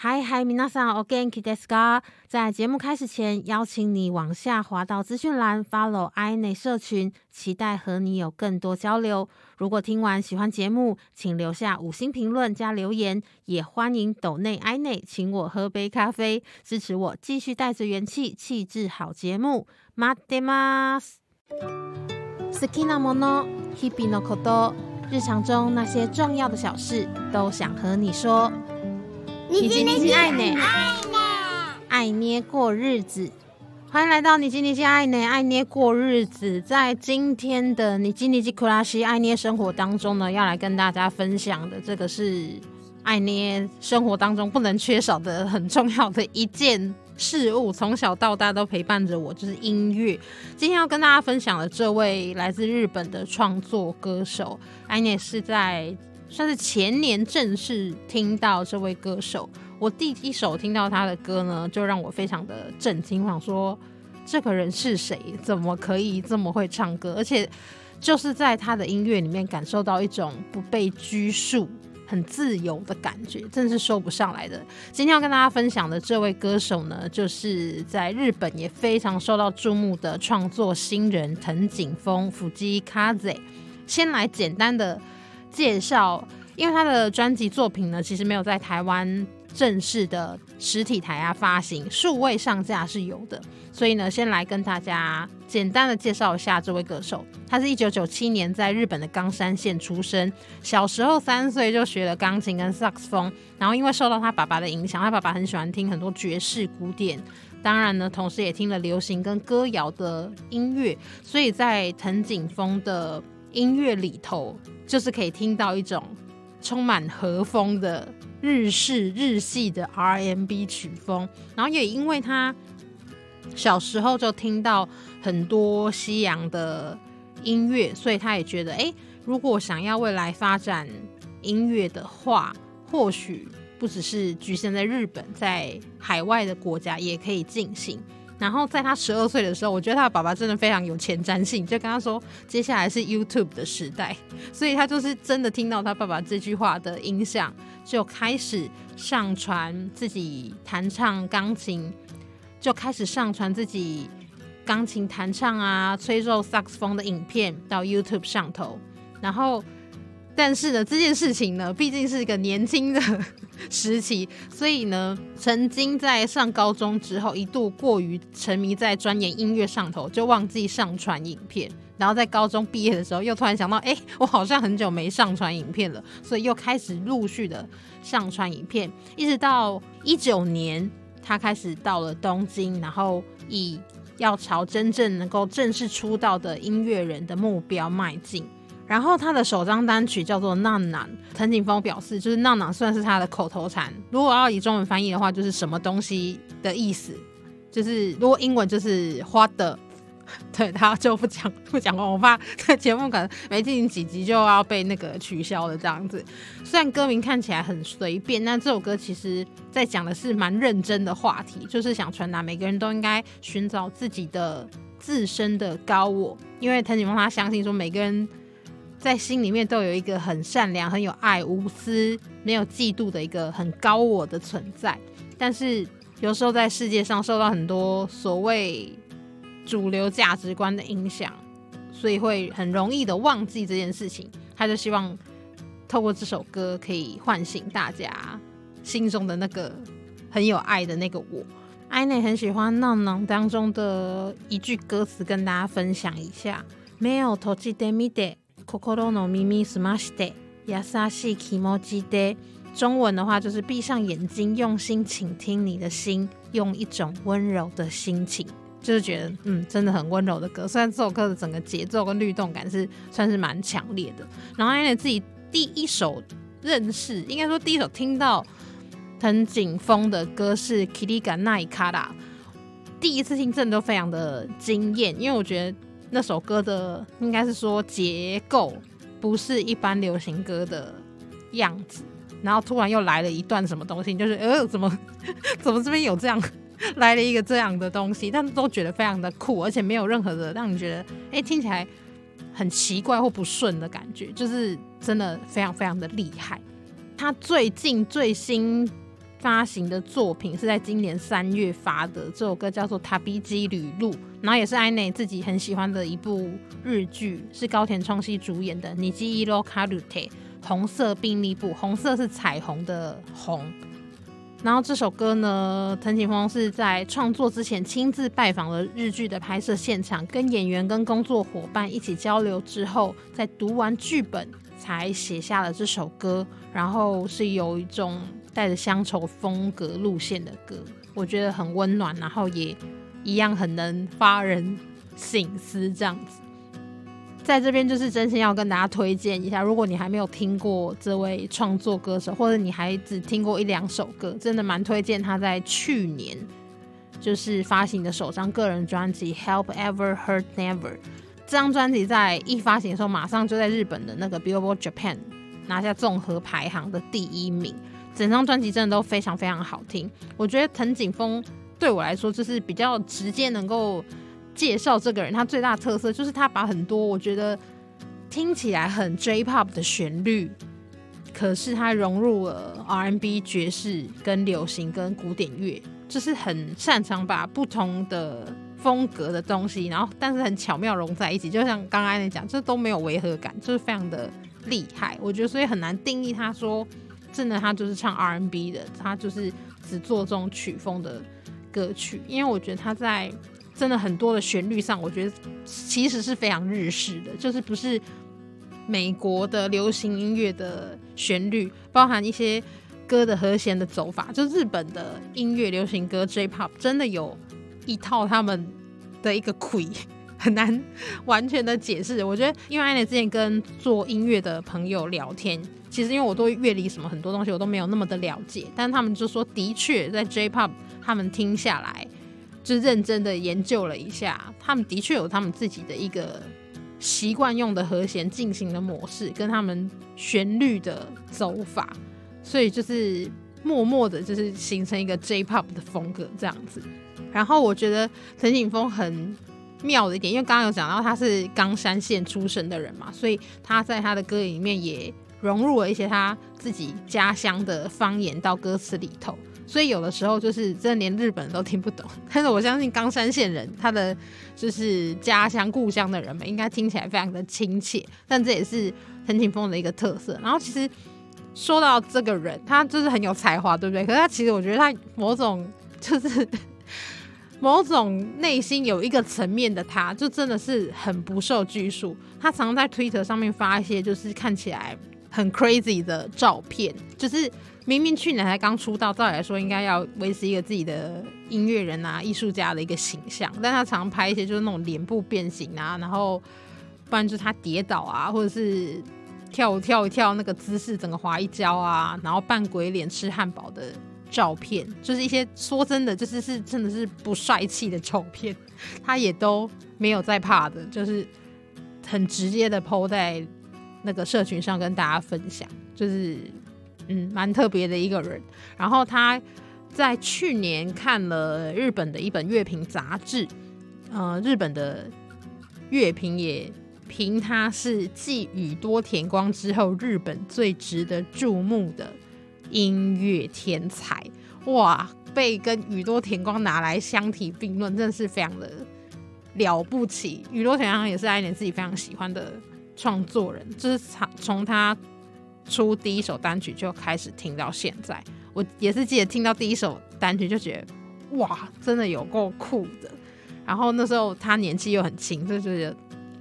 嗨嗨，皆さんお元気ですか？在节目开始前，邀请你往下滑到资讯栏，follow i 内社群，期待和你有更多交流。如果听完喜欢节目，请留下五星评论加留言，也欢迎抖内 i 内请我喝杯咖啡，支持我继续带着元气，气质好节目。待ってます。好きなもの、日々のこと、日常中那些重要的小事，都想和你说。 你今天是爱呢，爱捏过日子，欢迎来到你今天是爱呢，爱捏过日子。在今天的你今天是库拉西爱捏生活当中呢，要来跟大家分享的这个是爱捏生活当中不能缺少的很重要的一件事物，从小到大都陪伴着我，就是音乐。今天要跟大家分享的这位来自日本的创作歌手，爱捏是在。算是前年正式听到这位歌手，我第一首听到他的歌呢，就让我非常的震惊。我想说，这个人是谁？怎么可以这么会唱歌？而且就是在他的音乐里面感受到一种不被拘束、很自由的感觉，真是说不上来的。今天要跟大家分享的这位歌手呢，就是在日本也非常受到注目的创作新人藤井风（福基卡子）。先来简单的。介绍，因为他的专辑作品呢，其实没有在台湾正式的实体台啊发行，数位上架是有的。所以呢，先来跟大家简单的介绍一下这位歌手。他是一九九七年在日本的冈山县出生，小时候三岁就学了钢琴跟萨克斯风，然后因为受到他爸爸的影响，他爸爸很喜欢听很多爵士古典，当然呢，同时也听了流行跟歌谣的音乐，所以在藤井风的音乐里头。就是可以听到一种充满和风的日式日系的 RMB 曲风，然后也因为他小时候就听到很多西洋的音乐，所以他也觉得，哎，如果想要未来发展音乐的话，或许不只是局限在日本，在海外的国家也可以进行。然后在他十二岁的时候，我觉得他的爸爸真的非常有前瞻性，就跟他说接下来是 YouTube 的时代，所以他就是真的听到他爸爸这句话的影响，就开始上传自己弹唱钢琴，就开始上传自己钢琴弹唱啊、吹奏萨克斯风的影片到 YouTube 上头，然后。但是呢，这件事情呢，毕竟是一个年轻的时期，所以呢，曾经在上高中之后，一度过于沉迷在钻研音乐上头，就忘记上传影片。然后在高中毕业的时候，又突然想到，哎，我好像很久没上传影片了，所以又开始陆续的上传影片，一直到一九年，他开始到了东京，然后以要朝真正能够正式出道的音乐人的目标迈进。然后他的首张单曲叫做《娜娜》，藤井风表示，就是“娜娜”算是他的口头禅。如果要以中文翻译的话，就是什么东西的意思。就是如果英文就是花的，对他就不讲不讲了。我怕这节目可能没进行几集就要被那个取消了这样子。虽然歌名看起来很随便，但这首歌其实在讲的是蛮认真的话题，就是想传达每个人都应该寻找自己的自身的高我。因为藤井风他相信说每个人。在心里面都有一个很善良、很有爱、无私、没有嫉妒的一个很高我的存在，但是有时候在世界上受到很多所谓主流价值观的影响，所以会很容易的忘记这件事情。他就希望透过这首歌可以唤醒大家心中的那个很有爱的那个我。艾内很喜欢《浪浪》当中的一句歌词，跟大家分享一下：没有投机的米的。心の耳すまして優しい気持ちで，中文的话就是闭上眼睛，用心倾听你的心，用一种温柔的心情，就是觉得嗯，真的很温柔的歌。虽然这首歌的整个节奏跟律动感是算是蛮强烈的。然后因为自己第一首认识，应该说第一首听到藤井风的歌是《Kitty Ga Nai Kara》，第一次听真的都非常的惊艳，因为我觉得。 那首歌的应该是说结构不是一般流行歌的样子，然后突然又来了一段什么东西，就是呃怎么 怎么这边有这样来了一个这样的东西，但都觉得非常的酷，而且没有任何的让你觉得哎听起来很奇怪或不顺的感觉，就是真的非常非常的厉害。他最近最新发行的作品是在今年三月发的，这首歌叫做《塔比基旅路》，然后也是艾内自己很喜欢的一部日剧，是高田充希主演的《尼基伊罗卡鲁特》，红色病历簿，红色是彩虹的红。然后这首歌呢，藤井风是在创作之前亲自拜访了日剧的拍摄现场，跟演员跟工作伙伴一起交流之后，在读完剧本才写下了这首歌。然后是有一种带着乡愁风格路线的歌，我觉得很温暖，然后也一样很能发人省思这样子。在这边就是真心要跟大家推荐一下，如果你还没有听过这位创作歌手，或者你还只听过一两首歌，真的蛮推荐他在去年就是发行的首张个人专辑《Help Ever Hurt Never》。这张专辑在一发行的时候，马上就在日本的那个 Billboard Japan 拿下综合排行的第一名。整张专辑真的都非常非常好听。我觉得藤井风对我来说就是比较直接能够。介绍这个人，他最大特色就是他把很多我觉得听起来很 J-pop 的旋律，可是他融入了 R&B、爵士、跟流行、跟古典乐，就是很擅长把不同的风格的东西，然后但是很巧妙融在一起。就像刚刚你讲，这都没有违和感，就是非常的厉害。我觉得所以很难定义他说真的，他就是唱 R&B 的，他就是只做这种曲风的歌曲，因为我觉得他在。真的很多的旋律上，我觉得其实是非常日式的，就是不是美国的流行音乐的旋律，包含一些歌的和弦的走法，就日本的音乐流行歌 J-pop 真的有一套他们的一个 qui，，很难完全的解释。我觉得，因为安妮之前跟做音乐的朋友聊天，其实因为我对乐理什么很多东西我都没有那么的了解，但他们就说，的确在 J-pop 他们听下来。就认真的研究了一下，他们的确有他们自己的一个习惯用的和弦进行的模式，跟他们旋律的走法，所以就是默默的，就是形成一个 J-pop 的风格这样子。然后我觉得陈景峰很妙的一点，因为刚刚有讲到他是冈山县出生的人嘛，所以他在他的歌里面也融入了一些他自己家乡的方言到歌词里头。所以有的时候就是真的连日本人都听不懂，但是我相信冈山县人他的就是家乡故乡的人们应该听起来非常的亲切，但这也是藤井风的一个特色。然后其实说到这个人，他就是很有才华，对不对？可是他其实我觉得他某种 就是某种内心有一个层面的，他就真的是很不受拘束。他常常在 Twitter 上面发一些就是看起来很 crazy 的照片，就是。明明去年才刚出道，照理来说应该要维持一个自己的音乐人啊、艺术家的一个形象，但他常拍一些就是那种脸部变形啊，然后不然就是他跌倒啊，或者是跳跳一跳那个姿势整个滑一跤啊，然后扮鬼脸吃汉堡的照片，就是一些说真的就是是真的是不帅气的照片，他也都没有在怕的，就是很直接的抛在 那个社群上跟大家分享，就是。嗯，蛮特别的一个人。然后他在去年看了日本的一本乐评杂志，呃，日本的乐评也评他是继宇多田光之后日本最值得注目的音乐天才。哇，被跟宇多田光拿来相提并论，真的是非常的了不起。宇多田光也是爱莲自己非常喜欢的创作人，就是从从他。出第一首单曲就开始听到现在，我也是记得听到第一首单曲就觉得哇，真的有够酷的。然后那时候他年纪又很轻，就觉得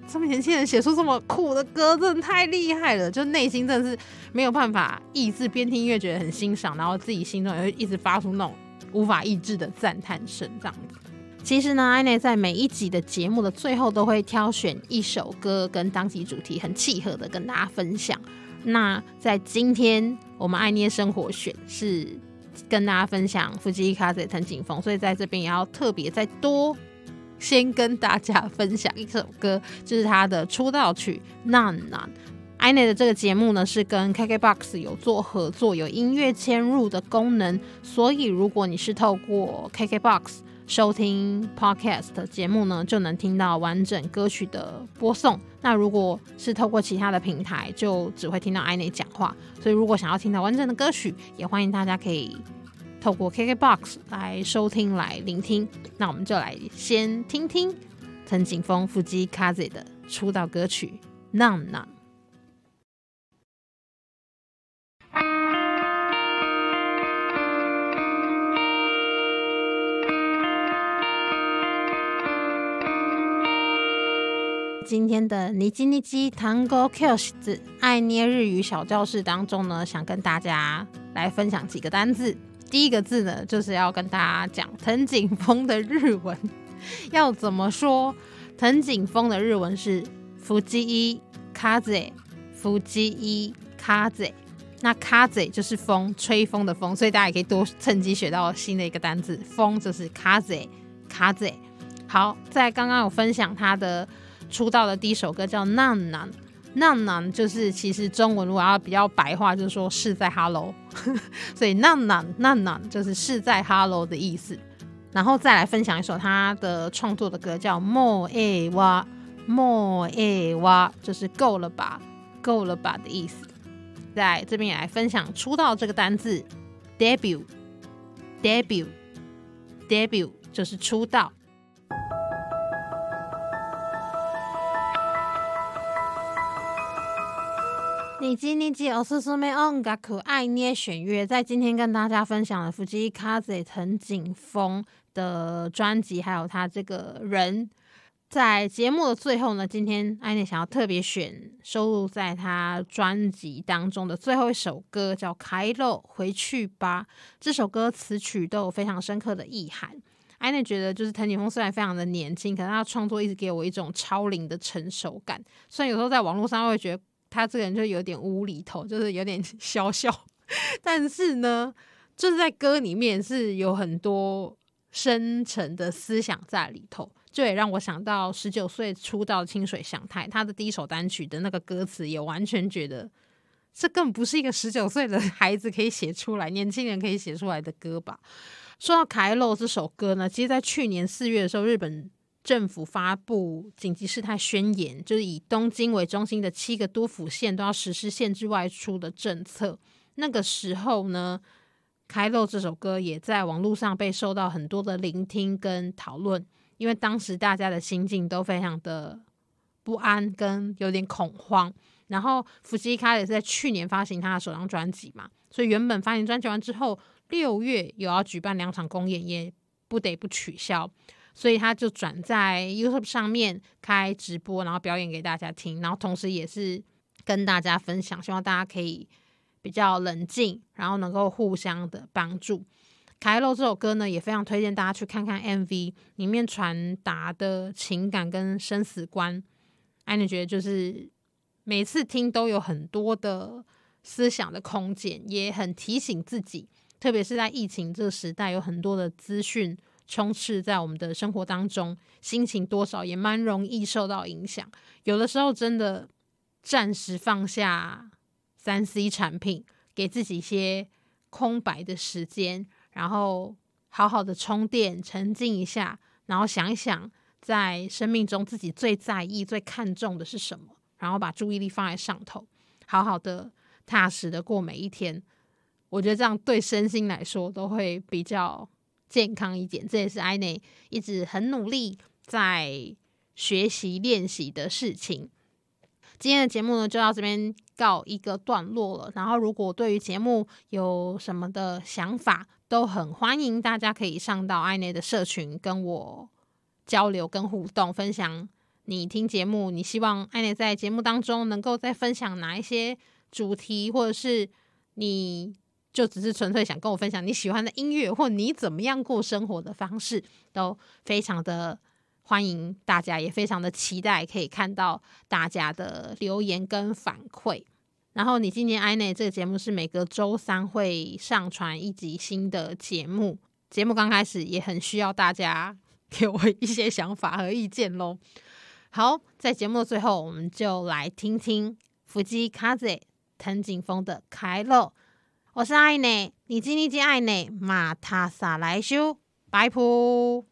这么年轻人写出这么酷的歌，真的太厉害了。就内心真的是没有办法抑制，边听音乐觉得很欣赏，然后自己心中也会一直发出那种无法抑制的赞叹声。这样子，其实呢，艾内在每一集的节目的最后都会挑选一首歌跟当集主题很契合的跟大家分享。那在今天，我们爱捏生活选是跟大家分享富吉卡在藤井风，所以在这边也要特别再多先跟大家分享一首歌，就是他的出道曲《难难》。爱捏的这个节目呢是跟 KKBOX 有做合作，有音乐嵌入的功能，所以如果你是透过 KKBOX。收听 podcast 节目呢，就能听到完整歌曲的播送。那如果是透过其他的平台，就只会听到艾内讲话。所以如果想要听到完整的歌曲，也欢迎大家可以透过 KKBOX 来收听、来聆听。那我们就来先听听藤井风腹肌卡子的出道歌曲《Nam Nam》。今天的尼基尼基 Tango Kills 爱捏日语小教室当中呢，想跟大家来分享几个单字。第一个字呢，就是要跟大家讲藤井风的日文要怎么说。藤井风的日文是伏吉伊卡子，福吉伊卡子。那卡子就是风，吹风的风，所以大家也可以多趁机学到新的一个单字，风就是卡子，卡子。好，在刚刚有分享他的。出道的第一首歌叫《难难》，难难就是其实中文如果要比较白话，就是说是在 Hello，所以难难难难就是是在 Hello 的意思。然后再来分享一首他的创作的歌，叫《莫爱哇莫爱哇》，就是够了吧，够了吧的意思。在这边也来分享出道这个单字，debut，debut，debut 就是出道。你今你几？我是苏梅恩，噶可爱捏选乐，在今天跟大家分享了福吉卡子藤井风的专辑，还有他这个人。在节目的最后呢，今天爱捏想要特别选收录在他专辑当中的最后一首歌，叫《开喽回去吧》。这首歌词曲都有非常深刻的意涵。爱捏觉得，就是藤井风虽然非常的年轻，可是他创作一直给我一种超龄的成熟感。虽然有时候在网络上会觉得。他这个人就有点无厘头，就是有点 小小，但是呢，就是在歌里面是有很多深沉的思想在里头，就也让我想到十九岁出道清水祥太，他的第一首单曲的那个歌词，也完全觉得这根本不是一个十九岁的孩子可以写出来，年轻人可以写出来的歌吧。说到《凯洛》这首歌呢，其实在去年四月的时候，日本。政府发布紧急事态宣言，就是以东京为中心的七个都府县都要实施限制外出的政策。那个时候呢，《开漏》这首歌也在网络上被受到很多的聆听跟讨论，因为当时大家的心境都非常的不安跟有点恐慌。然后，福西卡也是在去年发行他的首张专辑嘛，所以原本发行专辑完之后，六月有要举办两场公演，也不得不取消。所以他就转在 YouTube 上面开直播，然后表演给大家听，然后同时也是跟大家分享，希望大家可以比较冷静，然后能够互相的帮助。《凯洛》这首歌呢，也非常推荐大家去看看 MV，里面传达的情感跟生死观，安妮觉得就是每次听都有很多的思想的空间，也很提醒自己，特别是在疫情这个时代，有很多的资讯。充斥在我们的生活当中，心情多少也蛮容易受到影响。有的时候真的暂时放下三 C 产品，给自己一些空白的时间，然后好好的充电、沉静一下，然后想一想，在生命中自己最在意、最看重的是什么，然后把注意力放在上头，好好的、踏实的过每一天。我觉得这样对身心来说都会比较。健康一点，这也是艾内一直很努力在学习练习的事情。今天的节目呢，就到这边告一个段落了。然后，如果对于节目有什么的想法，都很欢迎大家可以上到艾内的社群跟我交流跟互动，分享你听节目，你希望艾内在节目当中能够再分享哪一些主题，或者是你。就只是纯粹想跟我分享你喜欢的音乐，或你怎么样过生活的方式，都非常的欢迎大家，也非常的期待可以看到大家的留言跟反馈。然后你今年 i n 这个节目是每个周三会上传一集新的节目，节目刚开始也很需要大家 给我一些想法和意见喽。好，在节目的最后，我们就来听听福基卡子藤井风的《开乐》。我是爱内，你今天见爱内，马塔萨来修，拜普。